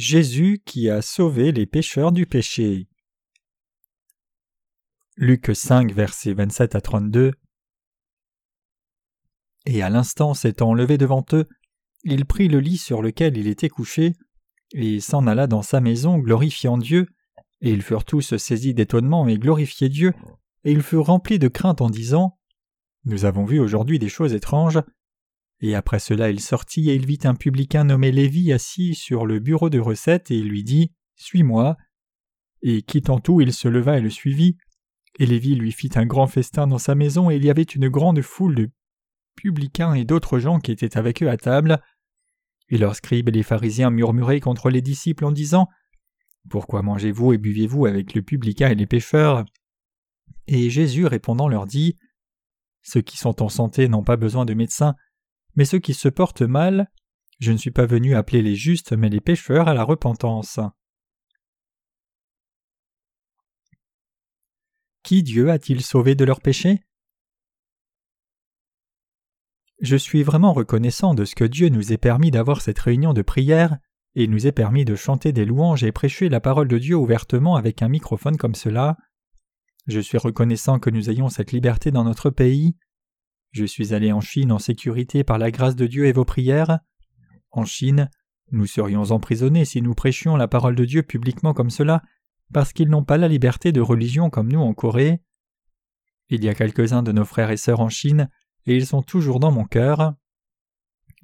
Jésus qui a sauvé les pécheurs du péché. Luc 5, versets 27 à 32. Et à l'instant s'étant levé devant eux, il prit le lit sur lequel il était couché, et s'en alla dans sa maison glorifiant Dieu, et ils furent tous saisis d'étonnement et glorifiaient Dieu, et ils furent remplis de crainte en disant Nous avons vu aujourd'hui des choses étranges. Et après cela il sortit et il vit un publicain nommé Lévi assis sur le bureau de recette et il lui dit Suis-moi. Et quittant tout, il se leva et le suivit. Et Lévi lui fit un grand festin dans sa maison et il y avait une grande foule de publicains et d'autres gens qui étaient avec eux à table. Et leurs scribes et les pharisiens murmuraient contre les disciples en disant Pourquoi mangez-vous et buvez-vous avec le publicain et les pécheurs Et Jésus répondant leur dit Ceux qui sont en santé n'ont pas besoin de médecins, mais ceux qui se portent mal, je ne suis pas venu appeler les justes, mais les pécheurs à la repentance. Qui Dieu a-t-il sauvé de leurs péchés? Je suis vraiment reconnaissant de ce que Dieu nous ait permis d'avoir cette réunion de prière et nous ait permis de chanter des louanges et prêcher la parole de Dieu ouvertement avec un microphone comme cela. Je suis reconnaissant que nous ayons cette liberté dans notre pays. Je suis allé en Chine en sécurité par la grâce de Dieu et vos prières. En Chine, nous serions emprisonnés si nous prêchions la parole de Dieu publiquement comme cela, parce qu'ils n'ont pas la liberté de religion comme nous en Corée. Il y a quelques-uns de nos frères et sœurs en Chine, et ils sont toujours dans mon cœur.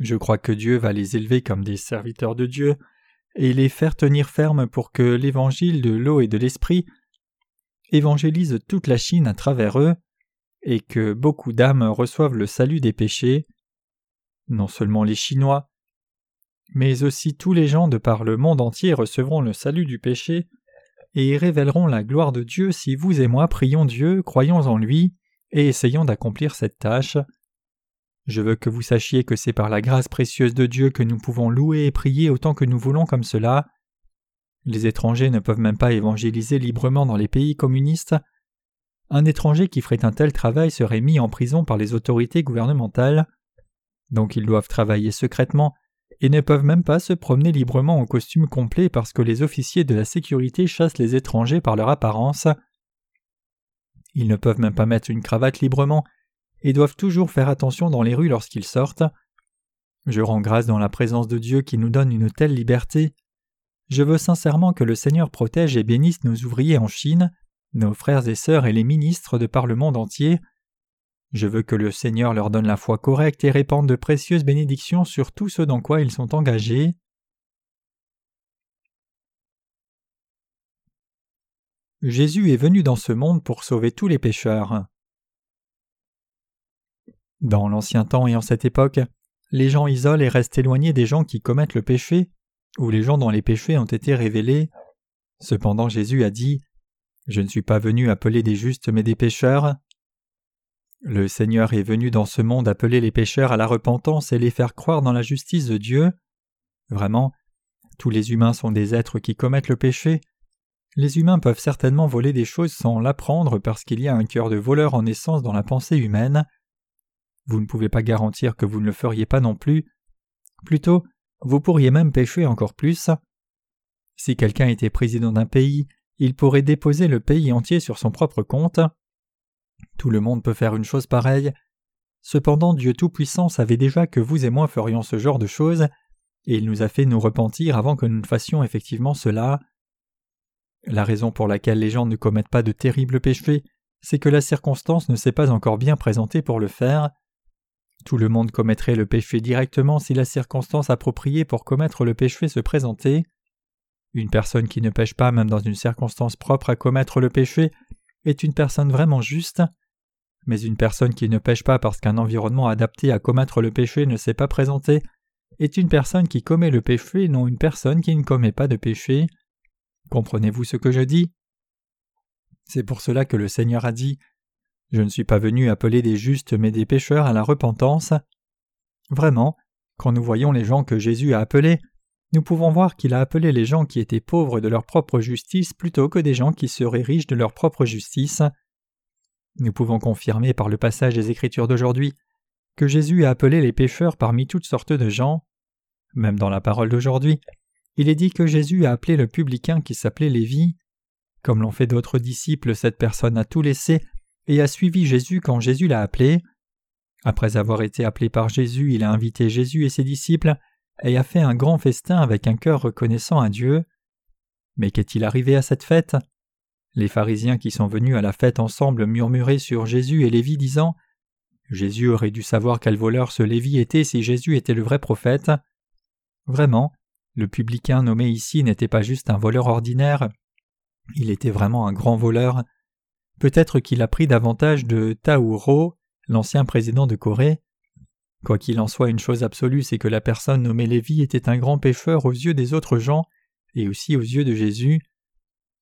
Je crois que Dieu va les élever comme des serviteurs de Dieu, et les faire tenir ferme pour que l'évangile de l'eau et de l'esprit évangélise toute la Chine à travers eux et que beaucoup d'âmes reçoivent le salut des péchés, non seulement les Chinois, mais aussi tous les gens de par le monde entier recevront le salut du péché et révéleront la gloire de Dieu si vous et moi prions Dieu, croyons en lui et essayons d'accomplir cette tâche. Je veux que vous sachiez que c'est par la grâce précieuse de Dieu que nous pouvons louer et prier autant que nous voulons comme cela. Les étrangers ne peuvent même pas évangéliser librement dans les pays communistes, un étranger qui ferait un tel travail serait mis en prison par les autorités gouvernementales. Donc ils doivent travailler secrètement et ne peuvent même pas se promener librement en costume complet parce que les officiers de la sécurité chassent les étrangers par leur apparence. Ils ne peuvent même pas mettre une cravate librement et doivent toujours faire attention dans les rues lorsqu'ils sortent. Je rends grâce dans la présence de Dieu qui nous donne une telle liberté. Je veux sincèrement que le Seigneur protège et bénisse nos ouvriers en Chine, nos frères et sœurs et les ministres de par le monde entier. Je veux que le Seigneur leur donne la foi correcte et répande de précieuses bénédictions sur tout ce dans quoi ils sont engagés. Jésus est venu dans ce monde pour sauver tous les pécheurs. Dans l'ancien temps et en cette époque, les gens isolent et restent éloignés des gens qui commettent le péché, ou les gens dont les péchés ont été révélés. Cependant Jésus a dit je ne suis pas venu appeler des justes mais des pécheurs. Le Seigneur est venu dans ce monde appeler les pécheurs à la repentance et les faire croire dans la justice de Dieu. Vraiment, tous les humains sont des êtres qui commettent le péché. Les humains peuvent certainement voler des choses sans l'apprendre parce qu'il y a un cœur de voleur en essence dans la pensée humaine. Vous ne pouvez pas garantir que vous ne le feriez pas non plus. Plutôt, vous pourriez même pécher encore plus. Si quelqu'un était président d'un pays, il pourrait déposer le pays entier sur son propre compte. Tout le monde peut faire une chose pareille. Cependant Dieu Tout-Puissant savait déjà que vous et moi ferions ce genre de choses, et il nous a fait nous repentir avant que nous ne fassions effectivement cela. La raison pour laquelle les gens ne commettent pas de terribles péchés, c'est que la circonstance ne s'est pas encore bien présentée pour le faire. Tout le monde commettrait le péché directement si la circonstance appropriée pour commettre le péché se présentait. Une personne qui ne pêche pas même dans une circonstance propre à commettre le péché est une personne vraiment juste, mais une personne qui ne pêche pas parce qu'un environnement adapté à commettre le péché ne s'est pas présenté est une personne qui commet le péché non une personne qui ne commet pas de péché. Comprenez-vous ce que je dis? C'est pour cela que le Seigneur a dit Je ne suis pas venu appeler des justes mais des pécheurs à la repentance. Vraiment, quand nous voyons les gens que Jésus a appelés, nous pouvons voir qu'il a appelé les gens qui étaient pauvres de leur propre justice plutôt que des gens qui seraient riches de leur propre justice. Nous pouvons confirmer par le passage des Écritures d'aujourd'hui que Jésus a appelé les pécheurs parmi toutes sortes de gens. Même dans la parole d'aujourd'hui, il est dit que Jésus a appelé le publicain qui s'appelait Lévi. Comme l'ont fait d'autres disciples, cette personne a tout laissé et a suivi Jésus quand Jésus l'a appelé. Après avoir été appelé par Jésus, il a invité Jésus et ses disciples et a fait un grand festin avec un cœur reconnaissant à Dieu. Mais qu'est-il arrivé à cette fête? Les pharisiens qui sont venus à la fête ensemble murmuraient sur Jésus et Lévi disant Jésus aurait dû savoir quel voleur ce Lévi était si Jésus était le vrai prophète. Vraiment, le publicain nommé ici n'était pas juste un voleur ordinaire, il était vraiment un grand voleur. Peut-être qu'il a pris davantage de Tauro, l'ancien président de Corée. Quoi qu'il en soit, une chose absolue, c'est que la personne nommée Lévi était un grand pécheur aux yeux des autres gens et aussi aux yeux de Jésus.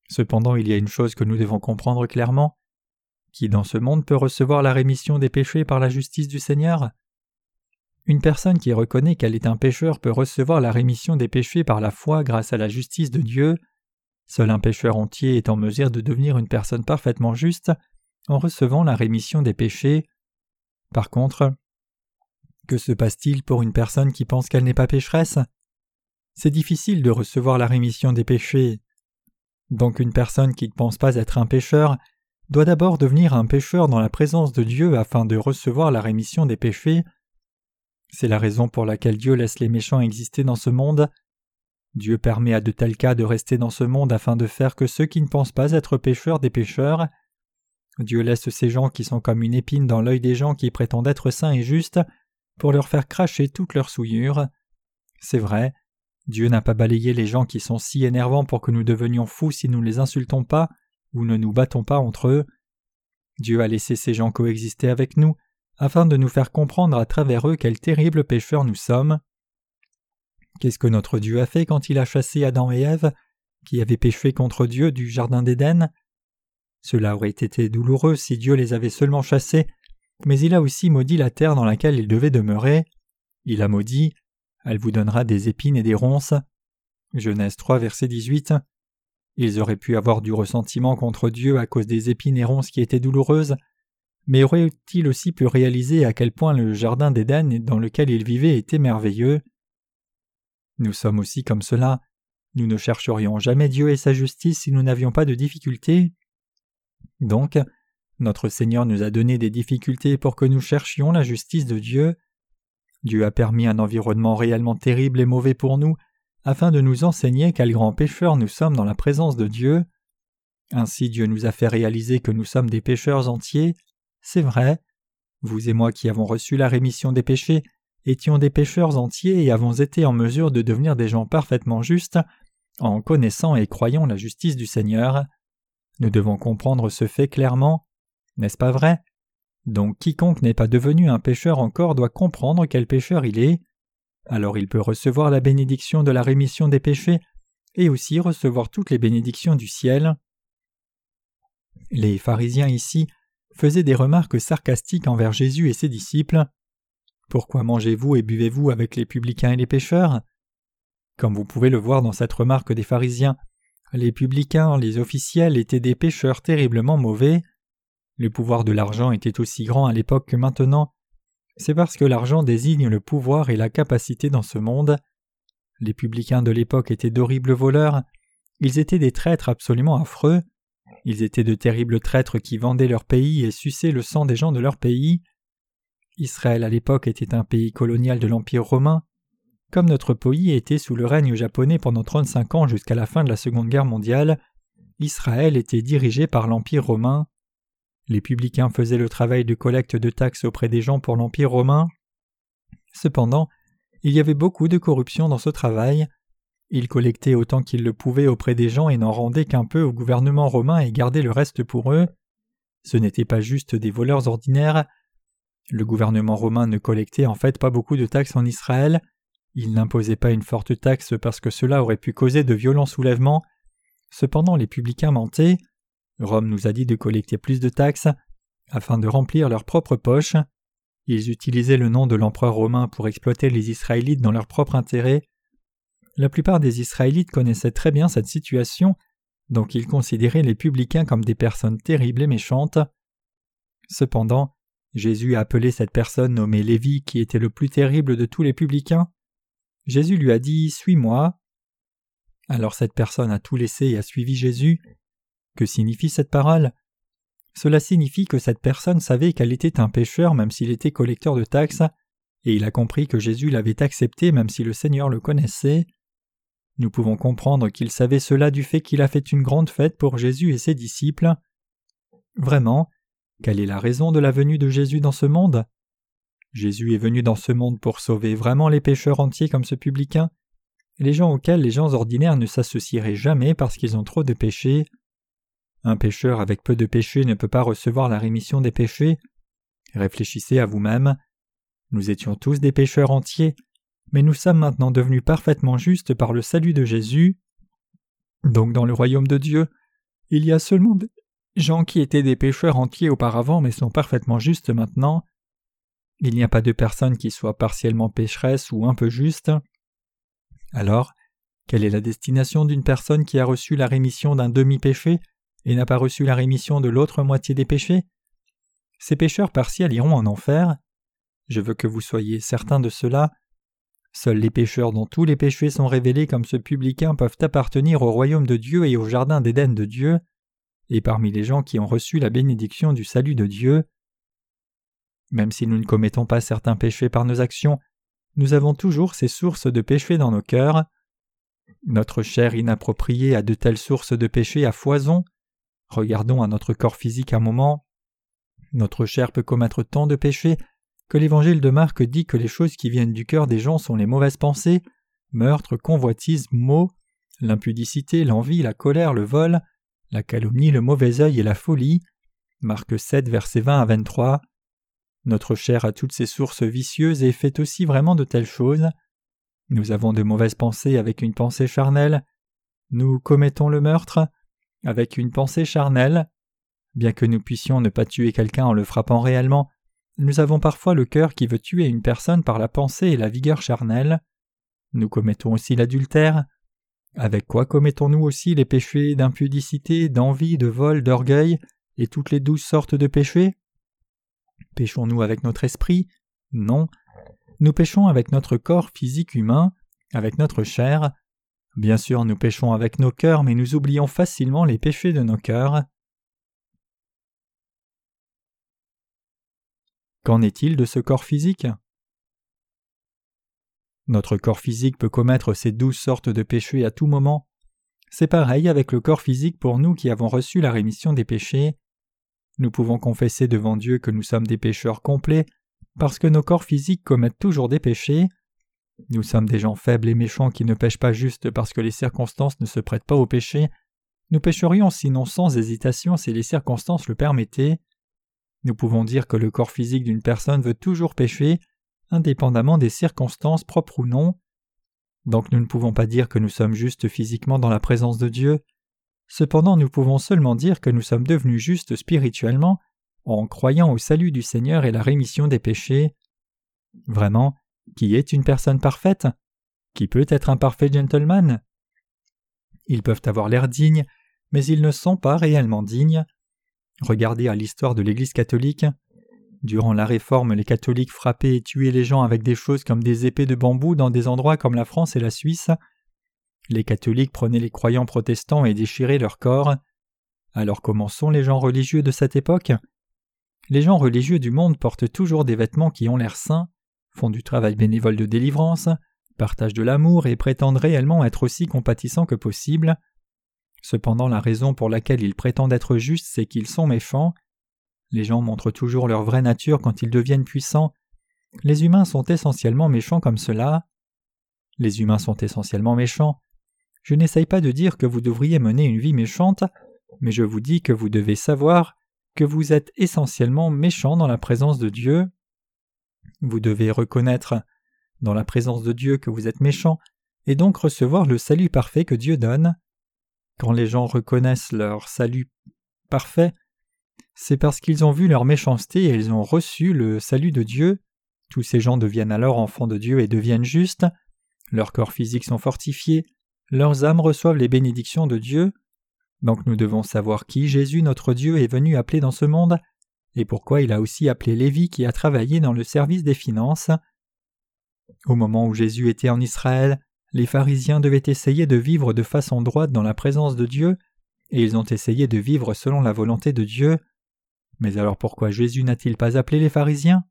Cependant, il y a une chose que nous devons comprendre clairement. Qui dans ce monde peut recevoir la rémission des péchés par la justice du Seigneur? Une personne qui reconnaît qu'elle est un pécheur peut recevoir la rémission des péchés par la foi grâce à la justice de Dieu. Seul un pécheur entier est en mesure de devenir une personne parfaitement juste en recevant la rémission des péchés. Par contre, que se passe-t-il pour une personne qui pense qu'elle n'est pas pécheresse? C'est difficile de recevoir la rémission des péchés. Donc une personne qui ne pense pas être un pécheur doit d'abord devenir un pécheur dans la présence de Dieu afin de recevoir la rémission des péchés. C'est la raison pour laquelle Dieu laisse les méchants exister dans ce monde. Dieu permet à de tels cas de rester dans ce monde afin de faire que ceux qui ne pensent pas être pécheurs des pécheurs. Dieu laisse ces gens qui sont comme une épine dans l'œil des gens qui prétendent être saints et justes pour leur faire cracher toutes leurs souillures. C'est vrai, Dieu n'a pas balayé les gens qui sont si énervants pour que nous devenions fous si nous ne les insultons pas ou ne nous battons pas entre eux. Dieu a laissé ces gens coexister avec nous, afin de nous faire comprendre à travers eux quels terribles pécheurs nous sommes. Qu'est-ce que notre Dieu a fait quand il a chassé Adam et Ève, qui avaient péché contre Dieu du Jardin d'Éden? Cela aurait été douloureux si Dieu les avait seulement chassés, mais il a aussi maudit la terre dans laquelle ils devaient demeurer. Il a maudit Elle vous donnera des épines et des ronces. Genèse 3, verset 18. Ils auraient pu avoir du ressentiment contre Dieu à cause des épines et ronces qui étaient douloureuses, mais auraient-ils aussi pu réaliser à quel point le jardin d'Éden dans lequel ils vivaient était merveilleux? Nous sommes aussi comme cela. Nous ne chercherions jamais Dieu et sa justice si nous n'avions pas de difficultés. Donc, notre Seigneur nous a donné des difficultés pour que nous cherchions la justice de Dieu. Dieu a permis un environnement réellement terrible et mauvais pour nous, afin de nous enseigner quels grands pécheurs nous sommes dans la présence de Dieu. Ainsi Dieu nous a fait réaliser que nous sommes des pécheurs entiers. C'est vrai. Vous et moi qui avons reçu la rémission des péchés étions des pécheurs entiers et avons été en mesure de devenir des gens parfaitement justes en connaissant et croyant la justice du Seigneur. Nous devons comprendre ce fait clairement. N'est-ce pas vrai? Donc quiconque n'est pas devenu un pécheur encore doit comprendre quel pécheur il est alors il peut recevoir la bénédiction de la rémission des péchés et aussi recevoir toutes les bénédictions du ciel. Les pharisiens ici faisaient des remarques sarcastiques envers Jésus et ses disciples. Pourquoi mangez-vous et buvez-vous avec les publicains et les pécheurs? Comme vous pouvez le voir dans cette remarque des pharisiens, les publicains, les officiels étaient des pécheurs terriblement mauvais. Le pouvoir de l'argent était aussi grand à l'époque que maintenant, c'est parce que l'argent désigne le pouvoir et la capacité dans ce monde. Les publicains de l'époque étaient d'horribles voleurs, ils étaient des traîtres absolument affreux, ils étaient de terribles traîtres qui vendaient leur pays et suçaient le sang des gens de leur pays. Israël à l'époque était un pays colonial de l'Empire romain. Comme notre pays était sous le règne japonais pendant 35 ans jusqu'à la fin de la Seconde Guerre mondiale, Israël était dirigé par l'Empire romain. Les publicains faisaient le travail de collecte de taxes auprès des gens pour l'Empire romain. Cependant, il y avait beaucoup de corruption dans ce travail. Ils collectaient autant qu'ils le pouvaient auprès des gens et n'en rendaient qu'un peu au gouvernement romain et gardaient le reste pour eux. Ce n'étaient pas juste des voleurs ordinaires. Le gouvernement romain ne collectait en fait pas beaucoup de taxes en Israël. Il n'imposait pas une forte taxe parce que cela aurait pu causer de violents soulèvements. Cependant, les publicains mentaient. Rome nous a dit de collecter plus de taxes afin de remplir leurs propres poches. Ils utilisaient le nom de l'empereur romain pour exploiter les Israélites dans leur propre intérêt. La plupart des Israélites connaissaient très bien cette situation, donc ils considéraient les publicains comme des personnes terribles et méchantes. Cependant, Jésus a appelé cette personne nommée Lévi qui était le plus terrible de tous les publicains. Jésus lui a dit Suis-moi. Alors cette personne a tout laissé et a suivi Jésus. Que signifie cette parole? Cela signifie que cette personne savait qu'elle était un pécheur même s'il était collecteur de taxes, et il a compris que Jésus l'avait accepté même si le Seigneur le connaissait. Nous pouvons comprendre qu'il savait cela du fait qu'il a fait une grande fête pour Jésus et ses disciples. Vraiment, quelle est la raison de la venue de Jésus dans ce monde? Jésus est venu dans ce monde pour sauver vraiment les pécheurs entiers comme ce publicain, les gens auxquels les gens ordinaires ne s'associeraient jamais parce qu'ils ont trop de péchés. Un pécheur avec peu de péchés ne peut pas recevoir la rémission des péchés. Réfléchissez à vous-même. Nous étions tous des pécheurs entiers, mais nous sommes maintenant devenus parfaitement justes par le salut de Jésus. Donc dans le royaume de Dieu, il y a seulement des gens qui étaient des pécheurs entiers auparavant mais sont parfaitement justes maintenant. Il n'y a pas de personne qui soit partiellement pécheresse ou un peu juste. Alors, quelle est la destination d'une personne qui a reçu la rémission d'un demi-péché? Et n'a pas reçu la rémission de l'autre moitié des péchés? Ces pécheurs partiels iront en enfer. Je veux que vous soyez certains de cela. Seuls les pécheurs dont tous les péchés sont révélés comme ce publicain peuvent appartenir au royaume de Dieu et au jardin d'Éden de Dieu, et parmi les gens qui ont reçu la bénédiction du salut de Dieu. Même si nous ne commettons pas certains péchés par nos actions, nous avons toujours ces sources de péché dans nos cœurs. Notre chair inappropriée a de telles sources de péché à foison. Regardons à notre corps physique un moment. Notre chair peut commettre tant de péchés que l'évangile de Marc dit que les choses qui viennent du cœur des gens sont les mauvaises pensées, meurtre, convoitise, maux, l'impudicité, l'envie, la colère, le vol, la calomnie, le mauvais œil et la folie. Marc 7, versets 20 à 23. Notre chair a toutes ces sources vicieuses et fait aussi vraiment de telles choses. Nous avons de mauvaises pensées avec une pensée charnelle. Nous commettons le meurtre avec une pensée charnelle. Bien que nous puissions ne pas tuer quelqu'un en le frappant réellement, nous avons parfois le cœur qui veut tuer une personne par la pensée et la vigueur charnelle. Nous commettons aussi l'adultère. Avec quoi commettons-nous aussi les péchés d'impudicité, d'envie, de vol, d'orgueil et toutes les douze sortes de péchés? Péchons-nous avec notre esprit? Non. Nous péchons avec notre corps physique humain, avec notre chair. Bien sûr, nous péchons avec nos cœurs, mais nous oublions facilement les péchés de nos cœurs. Qu'en est-il de ce corps physique? Notre corps physique peut commettre ces douze sortes de péchés à tout moment. C'est pareil avec le corps physique pour nous qui avons reçu la rémission des péchés. Nous pouvons confesser devant Dieu que nous sommes des pécheurs complets, parce que nos corps physiques commettent toujours des péchés. Nous sommes des gens faibles et méchants qui ne pêchent pas juste parce que les circonstances ne se prêtent pas au péché. Nous pécherions sinon sans hésitation si les circonstances le permettaient. Nous pouvons dire que le corps physique d'une personne veut toujours pécher, indépendamment des circonstances propres ou non. Donc nous ne pouvons pas dire que nous sommes justes physiquement dans la présence de Dieu. Cependant nous pouvons seulement dire que nous sommes devenus justes spirituellement en croyant au salut du Seigneur et la rémission des péchés. Vraiment, qui est une personne parfaite Qui peut être un parfait gentleman Ils peuvent avoir l'air dignes, mais ils ne sont pas réellement dignes. Regardez à l'histoire de l'Église catholique. Durant la Réforme, les catholiques frappaient et tuaient les gens avec des choses comme des épées de bambou dans des endroits comme la France et la Suisse. Les catholiques prenaient les croyants protestants et déchiraient leur corps. Alors comment sont les gens religieux de cette époque? Les gens religieux du monde portent toujours des vêtements qui ont l'air saints, font du travail bénévole de délivrance, partagent de l'amour et prétendent réellement être aussi compatissants que possible. Cependant la raison pour laquelle ils prétendent être justes, c'est qu'ils sont méchants. Les gens montrent toujours leur vraie nature quand ils deviennent puissants. Les humains sont essentiellement méchants comme cela. Les humains sont essentiellement méchants. Je n'essaye pas de dire que vous devriez mener une vie méchante, mais je vous dis que vous devez savoir que vous êtes essentiellement méchant dans la présence de Dieu. Vous devez reconnaître dans la présence de Dieu que vous êtes méchant et donc recevoir le salut parfait que Dieu donne. Quand les gens reconnaissent leur salut parfait, c'est parce qu'ils ont vu leur méchanceté et ils ont reçu le salut de Dieu. Tous ces gens deviennent alors enfants de Dieu et deviennent justes. Leurs corps physiques sont fortifiés, leurs âmes reçoivent les bénédictions de Dieu. Donc nous devons savoir qui Jésus notre Dieu est venu appeler dans ce monde et pourquoi il a aussi appelé Lévi qui a travaillé dans le service des finances. Au moment où Jésus était en Israël, les pharisiens devaient essayer de vivre de façon droite dans la présence de Dieu, et ils ont essayé de vivre selon la volonté de Dieu. Mais alors pourquoi Jésus n'a-t-il pas appelé les pharisiens?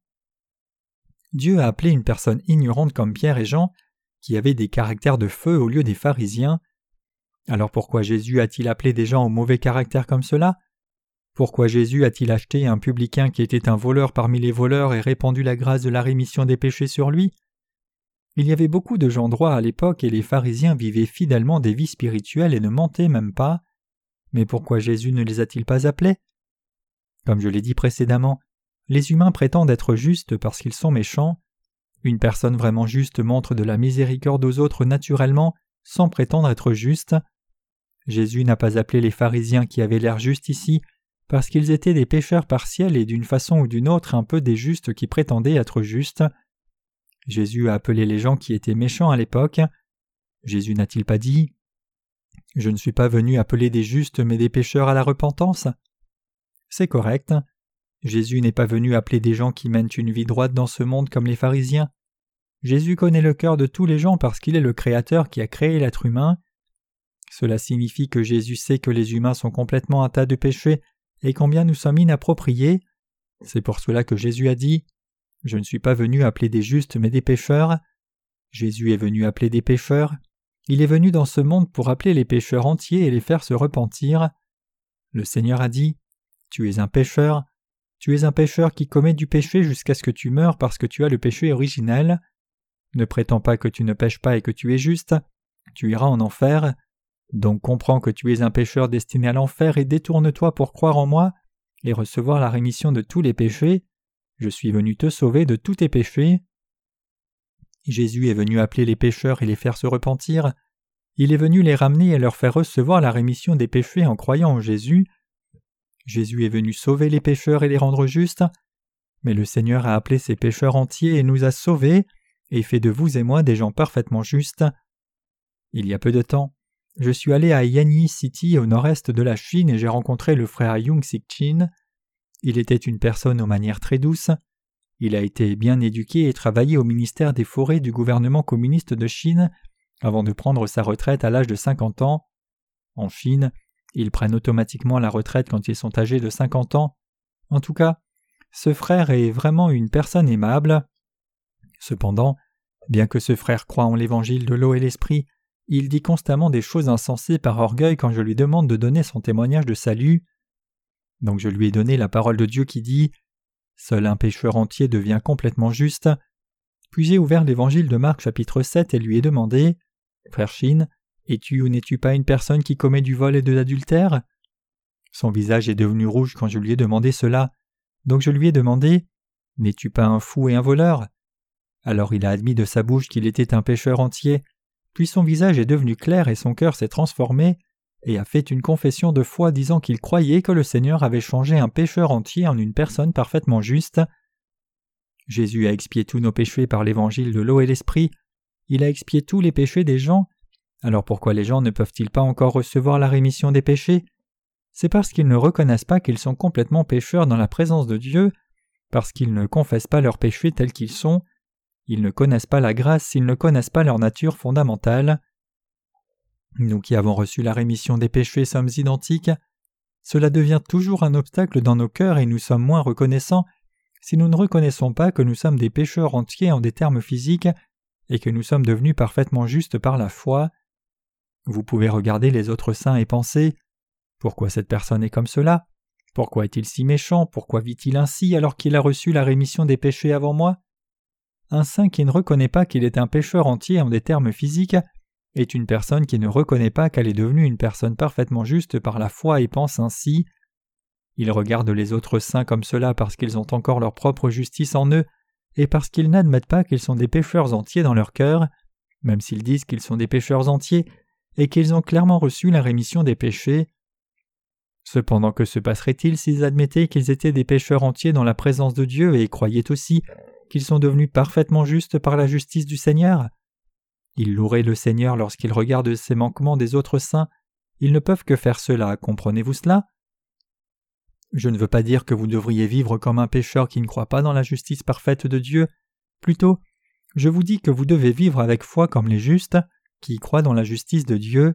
Dieu a appelé une personne ignorante comme Pierre et Jean, qui avaient des caractères de feu au lieu des pharisiens. Alors pourquoi Jésus a-t-il appelé des gens au mauvais caractère comme cela? Pourquoi Jésus a-t-il acheté un publicain qui était un voleur parmi les voleurs et répandu la grâce de la rémission des péchés sur lui? Il y avait beaucoup de gens droits à l'époque et les pharisiens vivaient fidèlement des vies spirituelles et ne mentaient même pas. Mais pourquoi Jésus ne les a-t-il pas appelés? Comme je l'ai dit précédemment, les humains prétendent être justes parce qu'ils sont méchants. Une personne vraiment juste montre de la miséricorde aux autres naturellement sans prétendre être juste. Jésus n'a pas appelé les pharisiens qui avaient l'air justes ici parce qu'ils étaient des pécheurs partiels et d'une façon ou d'une autre un peu des justes qui prétendaient être justes. Jésus a appelé les gens qui étaient méchants à l'époque. Jésus n'a-t-il pas dit Je ne suis pas venu appeler des justes mais des pécheurs à la repentance? C'est correct. Jésus n'est pas venu appeler des gens qui mènent une vie droite dans ce monde comme les pharisiens. Jésus connaît le cœur de tous les gens parce qu'il est le Créateur qui a créé l'être humain. Cela signifie que Jésus sait que les humains sont complètement un tas de péchés et combien nous sommes inappropriés. C'est pour cela que Jésus a dit Je ne suis pas venu appeler des justes mais des pécheurs. Jésus est venu appeler des pécheurs. Il est venu dans ce monde pour appeler les pécheurs entiers et les faire se repentir. Le Seigneur a dit Tu es un pécheur, tu es un pécheur qui commet du péché jusqu'à ce que tu meurs parce que tu as le péché originel. Ne prétends pas que tu ne pêches pas et que tu es juste, tu iras en enfer. Donc comprends que tu es un pécheur destiné à l'enfer et détourne-toi pour croire en moi et recevoir la rémission de tous les péchés. Je suis venu te sauver de tous tes péchés. Jésus est venu appeler les pécheurs et les faire se repentir. Il est venu les ramener et leur faire recevoir la rémission des péchés en croyant en Jésus. Jésus est venu sauver les pécheurs et les rendre justes, mais le Seigneur a appelé ces pécheurs entiers et nous a sauvés, et fait de vous et moi des gens parfaitement justes. Il y a peu de temps, je suis allé à Yanyi City au nord-est de la Chine et j'ai rencontré le frère Yung Sik Chin. Il était une personne aux manières très douces. Il a été bien éduqué et travaillé au ministère des forêts du gouvernement communiste de Chine avant de prendre sa retraite à l'âge de 50 ans. En Chine, ils prennent automatiquement la retraite quand ils sont âgés de 50 ans. En tout cas, ce frère est vraiment une personne aimable. Cependant, bien que ce frère croie en l'évangile de l'eau et l'esprit, il dit constamment des choses insensées par orgueil quand je lui demande de donner son témoignage de salut. Donc je lui ai donné la parole de Dieu qui dit Seul un pécheur entier devient complètement juste. Puis j'ai ouvert l'évangile de Marc chapitre 7 et lui ai demandé Frère Chine, es-tu ou n'es-tu pas une personne qui commet du vol et de l'adultère? Son visage est devenu rouge quand je lui ai demandé cela, donc je lui ai demandé N'es-tu pas un fou et un voleur? Alors il a admis de sa bouche qu'il était un pécheur entier, puis son visage est devenu clair et son cœur s'est transformé, et a fait une confession de foi disant qu'il croyait que le Seigneur avait changé un pécheur entier en une personne parfaitement juste. Jésus a expié tous nos péchés par l'évangile de l'eau et l'esprit, il a expié tous les péchés des gens, alors pourquoi les gens ne peuvent-ils pas encore recevoir la rémission des péchés? C'est parce qu'ils ne reconnaissent pas qu'ils sont complètement pécheurs dans la présence de Dieu, parce qu'ils ne confessent pas leurs péchés tels qu'ils sont, ils ne connaissent pas la grâce s'ils ne connaissent pas leur nature fondamentale. Nous qui avons reçu la rémission des péchés sommes identiques. Cela devient toujours un obstacle dans nos cœurs et nous sommes moins reconnaissants si nous ne reconnaissons pas que nous sommes des pécheurs entiers en des termes physiques et que nous sommes devenus parfaitement justes par la foi. Vous pouvez regarder les autres saints et penser Pourquoi cette personne est comme cela? Pourquoi est-il si méchant? Pourquoi vit-il ainsi alors qu'il a reçu la rémission des péchés avant moi? Un saint qui ne reconnaît pas qu'il est un pécheur entier en des termes physiques est une personne qui ne reconnaît pas qu'elle est devenue une personne parfaitement juste par la foi et pense ainsi. Il regarde les autres saints comme cela parce qu'ils ont encore leur propre justice en eux et parce qu'ils n'admettent pas qu'ils sont des pécheurs entiers dans leur cœur, même s'ils disent qu'ils sont des pécheurs entiers, et qu'ils ont clairement reçu la rémission des péchés. Cependant que se passerait-il s'ils admettaient qu'ils étaient des pécheurs entiers dans la présence de Dieu et croyaient aussi qu'ils sont devenus parfaitement justes par la justice du Seigneur Ils loueraient le Seigneur lorsqu'ils regardent ces manquements des autres saints, ils ne peuvent que faire cela, comprenez-vous cela? Je ne veux pas dire que vous devriez vivre comme un pécheur qui ne croit pas dans la justice parfaite de Dieu, plutôt je vous dis que vous devez vivre avec foi comme les justes, qui croient dans la justice de Dieu.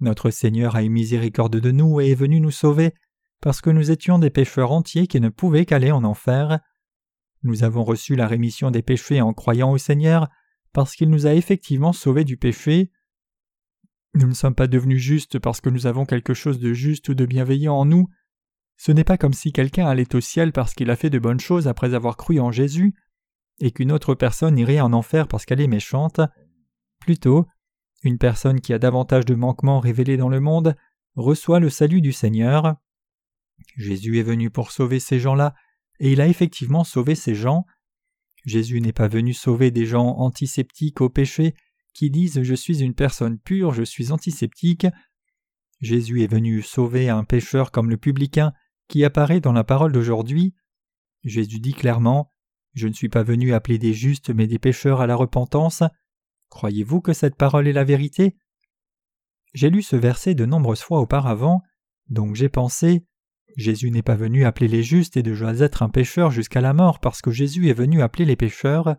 Notre Seigneur a eu miséricorde de nous et est venu nous sauver parce que nous étions des pécheurs entiers qui ne pouvaient qu'aller en enfer. Nous avons reçu la rémission des péchés en croyant au Seigneur parce qu'il nous a effectivement sauvés du péché. Nous ne sommes pas devenus justes parce que nous avons quelque chose de juste ou de bienveillant en nous. Ce n'est pas comme si quelqu'un allait au ciel parce qu'il a fait de bonnes choses après avoir cru en Jésus, et qu'une autre personne irait en enfer parce qu'elle est méchante. Plutôt, une personne qui a davantage de manquements révélés dans le monde reçoit le salut du Seigneur. Jésus est venu pour sauver ces gens-là, et il a effectivement sauvé ces gens. Jésus n'est pas venu sauver des gens antiseptiques au péché qui disent Je suis une personne pure, je suis antiseptique. Jésus est venu sauver un pécheur comme le publicain qui apparaît dans la parole d'aujourd'hui. Jésus dit clairement Je ne suis pas venu appeler des justes mais des pécheurs à la repentance. Croyez-vous que cette parole est la vérité? J'ai lu ce verset de nombreuses fois auparavant, donc j'ai pensé Jésus n'est pas venu appeler les justes et de dois être un pécheur jusqu'à la mort parce que Jésus est venu appeler les pécheurs.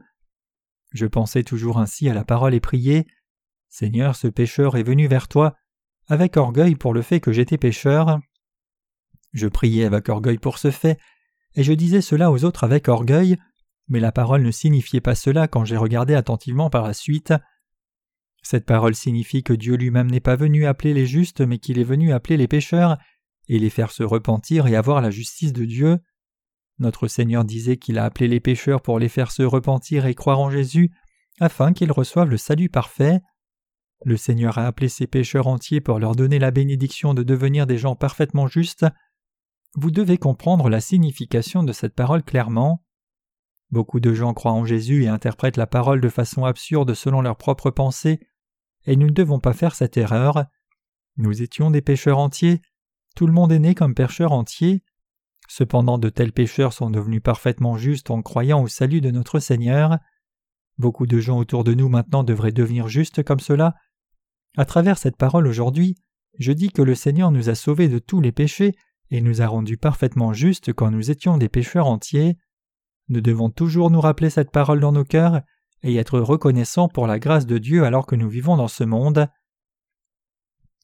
Je pensais toujours ainsi à la parole et prier Seigneur, ce pécheur est venu vers toi, avec orgueil pour le fait que j'étais pécheur. Je priais avec orgueil pour ce fait, et je disais cela aux autres avec orgueil, mais la parole ne signifiait pas cela quand j'ai regardé attentivement par la suite. Cette parole signifie que Dieu lui-même n'est pas venu appeler les justes, mais qu'il est venu appeler les pécheurs, et les faire se repentir et avoir la justice de Dieu. Notre Seigneur disait qu'il a appelé les pécheurs pour les faire se repentir et croire en Jésus, afin qu'ils reçoivent le salut parfait. Le Seigneur a appelé ces pécheurs entiers pour leur donner la bénédiction de devenir des gens parfaitement justes. Vous devez comprendre la signification de cette parole clairement. Beaucoup de gens croient en Jésus et interprètent la parole de façon absurde selon leurs propres pensées, et nous ne devons pas faire cette erreur. Nous étions des pécheurs entiers, tout le monde est né comme pécheur entier. Cependant de tels pécheurs sont devenus parfaitement justes en croyant au salut de notre Seigneur. Beaucoup de gens autour de nous maintenant devraient devenir justes comme cela. À travers cette parole aujourd'hui, je dis que le Seigneur nous a sauvés de tous les péchés et nous a rendus parfaitement justes quand nous étions des pécheurs entiers. Nous devons toujours nous rappeler cette parole dans nos cœurs et être reconnaissants pour la grâce de Dieu alors que nous vivons dans ce monde.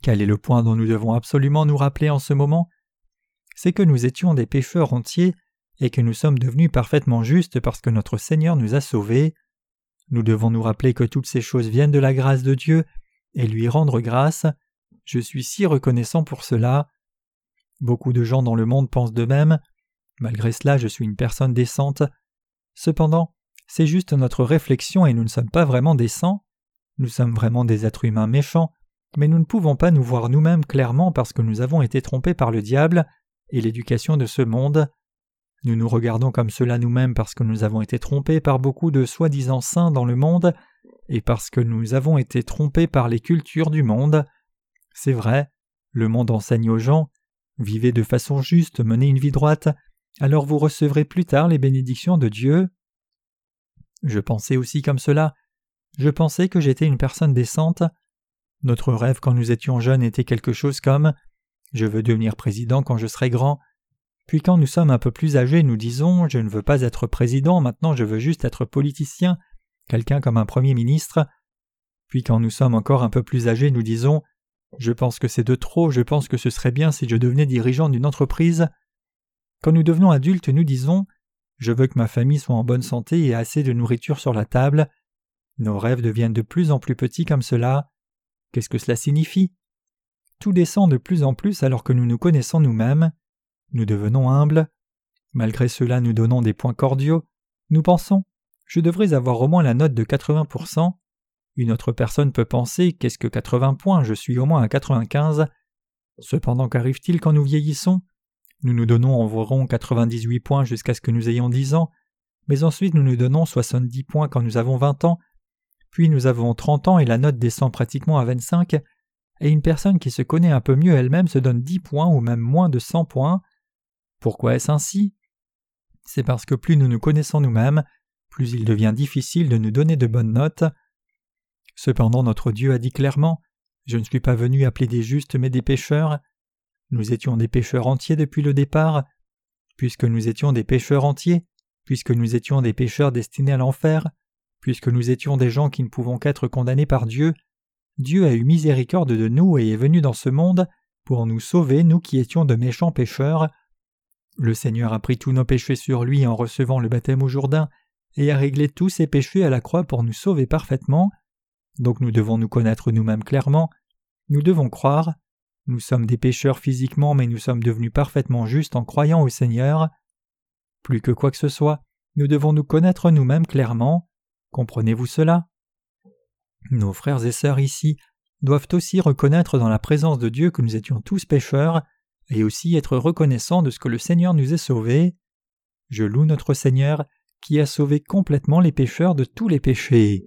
Quel est le point dont nous devons absolument nous rappeler en ce moment? C'est que nous étions des pécheurs entiers et que nous sommes devenus parfaitement justes parce que notre Seigneur nous a sauvés. Nous devons nous rappeler que toutes ces choses viennent de la grâce de Dieu et lui rendre grâce. Je suis si reconnaissant pour cela. Beaucoup de gens dans le monde pensent de même. Malgré cela, je suis une personne décente. Cependant, c'est juste notre réflexion et nous ne sommes pas vraiment décents. Nous sommes vraiment des êtres humains méchants mais nous ne pouvons pas nous voir nous-mêmes clairement parce que nous avons été trompés par le diable et l'éducation de ce monde. Nous nous regardons comme cela nous-mêmes parce que nous avons été trompés par beaucoup de soi-disant saints dans le monde et parce que nous avons été trompés par les cultures du monde. C'est vrai, le monde enseigne aux gens Vivez de façon juste, menez une vie droite, alors vous recevrez plus tard les bénédictions de Dieu. Je pensais aussi comme cela. Je pensais que j'étais une personne décente, notre rêve quand nous étions jeunes était quelque chose comme Je veux devenir président quand je serai grand. Puis quand nous sommes un peu plus âgés, nous disons Je ne veux pas être président, maintenant je veux juste être politicien, quelqu'un comme un Premier ministre. Puis quand nous sommes encore un peu plus âgés, nous disons Je pense que c'est de trop, je pense que ce serait bien si je devenais dirigeant d'une entreprise. Quand nous devenons adultes, nous disons Je veux que ma famille soit en bonne santé et assez de nourriture sur la table. Nos rêves deviennent de plus en plus petits comme cela. Qu'est-ce que cela signifie? Tout descend de plus en plus alors que nous nous connaissons nous-mêmes. Nous devenons humbles. Malgré cela, nous donnons des points cordiaux. Nous pensons Je devrais avoir au moins la note de 80%. Une autre personne peut penser Qu'est-ce que 80 points? Je suis au moins à 95. Cependant, qu'arrive-t-il quand nous vieillissons? Nous nous donnons environ 98 points jusqu'à ce que nous ayons 10 ans, mais ensuite nous nous donnons 70 points quand nous avons 20 ans, puis nous avons 30 ans et la note descend pratiquement à 25, et une personne qui se connaît un peu mieux elle-même se donne 10 points ou même moins de 100 points. Pourquoi est-ce ainsi? C'est parce que plus nous nous connaissons nous-mêmes, plus il devient difficile de nous donner de bonnes notes. Cependant notre Dieu a dit clairement Je ne suis pas venu appeler des justes mais des pécheurs. Nous étions des pécheurs entiers depuis le départ. Puisque nous étions des pécheurs entiers, puisque nous étions des pécheurs destinés à l'enfer, Puisque nous étions des gens qui ne pouvons qu'être condamnés par Dieu, Dieu a eu miséricorde de nous et est venu dans ce monde pour nous sauver, nous qui étions de méchants pécheurs. Le Seigneur a pris tous nos péchés sur lui en recevant le baptême au Jourdain et a réglé tous ses péchés à la croix pour nous sauver parfaitement. Donc nous devons nous connaître nous-mêmes clairement, nous devons croire, nous sommes des pécheurs physiquement mais nous sommes devenus parfaitement justes en croyant au Seigneur. Plus que quoi que ce soit, nous devons nous connaître nous-mêmes clairement. Comprenez-vous cela? Nos frères et sœurs ici doivent aussi reconnaître dans la présence de Dieu que nous étions tous pécheurs, et aussi être reconnaissants de ce que le Seigneur nous ait sauvés. Je loue notre Seigneur qui a sauvé complètement les pécheurs de tous les péchés.